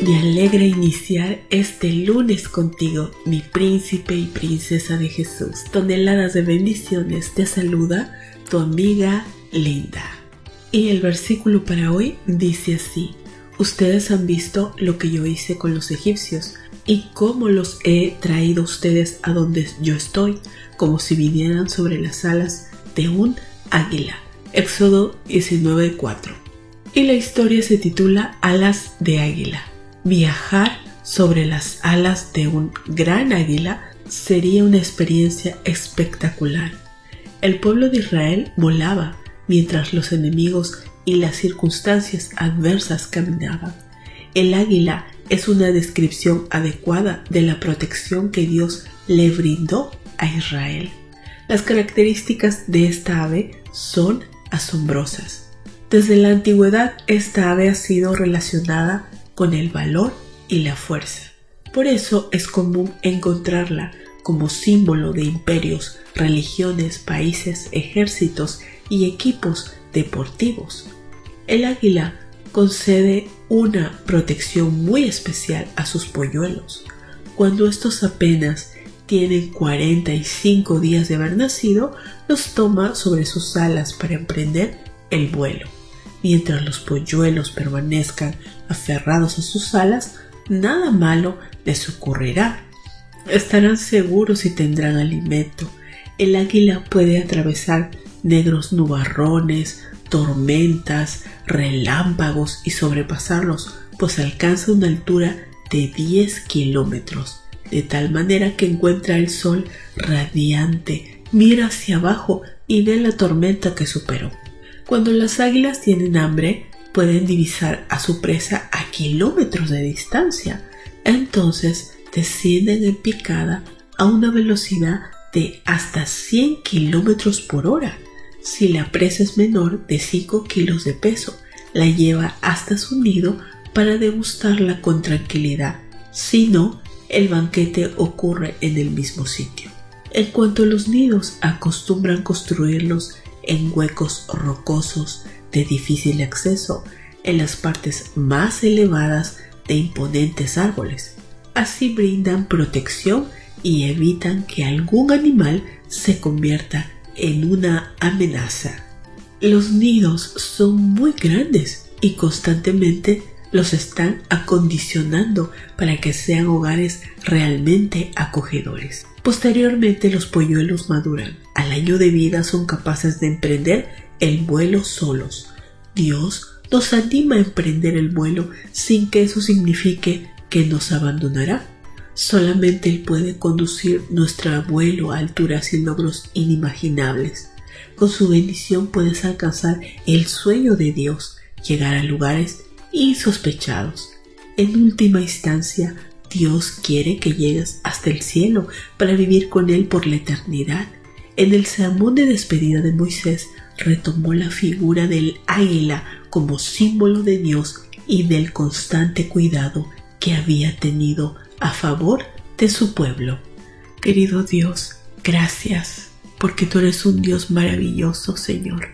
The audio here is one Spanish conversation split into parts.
Me alegra iniciar este lunes contigo, mi príncipe y princesa de Jesús. Toneladas de bendiciones te saluda tu amiga Linda. Y el versículo para hoy dice así, ustedes han visto lo que yo hice con los egipcios y cómo los he traído ustedes a donde yo estoy, como si vinieran sobre las alas de un águila. Éxodo 19:4. Y la historia se titula Alas de Águila. Viajar sobre las alas de un gran águila sería una experiencia espectacular. El pueblo de Israel volaba mientras los enemigos y las circunstancias adversas caminaban. El águila es una descripción adecuada de la protección que Dios le brindó a Israel. Las características de esta ave son asombrosas. Desde la antigüedad esta ave ha sido relacionada con el valor y la fuerza. Por eso es común encontrarla como símbolo de imperios, religiones, países, ejércitos y equipos deportivos. El águila concede una protección muy especial a sus polluelos. Cuando estos apenas tienen 45 días de haber nacido, los toma sobre sus alas para emprender el vuelo. Mientras los polluelos permanezcan aferrados a sus alas, nada malo les ocurrirá. Estarán seguros y tendrán alimento. El águila puede atravesar negros nubarrones, tormentas, relámpagos y sobrepasarlos, pues alcanza una altura de 10 kilómetros, de tal manera que encuentra el sol radiante, mira hacia abajo y ve la tormenta que superó. Cuando las águilas tienen hambre, pueden divisar a su presa a kilómetros de distancia. Entonces descienden en picada a una velocidad de hasta 100 kilómetros por hora. Si la presa es menor de 5 kilos de peso, la lleva hasta su nido para degustarla con tranquilidad. Si no, el banquete ocurre en el mismo sitio. En cuanto a los nidos, acostumbran construirlos en huecos rocosos de difícil acceso en las partes más elevadas de imponentes árboles. Así brindan protección y evitan que algún animal se convierta en una amenaza. Los nidos son muy grandes y constantemente los están acondicionando para que sean hogares realmente acogedores. Posteriormente los polluelos maduran. Al año de vida son capaces de emprender el vuelo solos. Dios nos anima a emprender el vuelo sin que eso signifique que nos abandonará. Solamente Él puede conducir nuestro vuelo a alturas y logros inimaginables. Con su bendición puedes alcanzar el sueño de Dios, llegar a lugares insospechados. En última instancia, Dios quiere que llegues hasta el cielo para vivir con Él por la eternidad. En el sermón de despedida de Moisés retomó la figura del águila como símbolo de Dios y del constante cuidado que había tenido a favor de su pueblo. Querido Dios, gracias, porque tú eres un Dios maravilloso, Señor,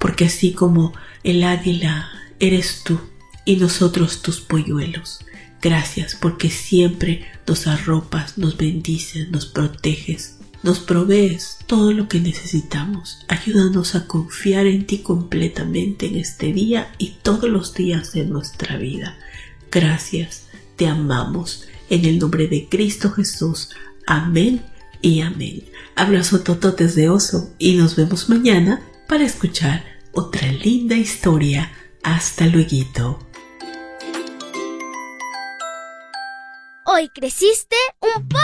porque así como el águila eres tú y nosotros tus polluelos. Gracias porque siempre nos arropas, nos bendices, nos proteges, nos provees todo lo que necesitamos. Ayúdanos a confiar en ti completamente en este día y todos los días de nuestra vida. Gracias, te amamos. En el nombre de Cristo Jesús. Amén y amén. Abrazo tototes de oso y nos vemos mañana para escuchar otra linda historia. Hasta luego. Hoy creciste un poco.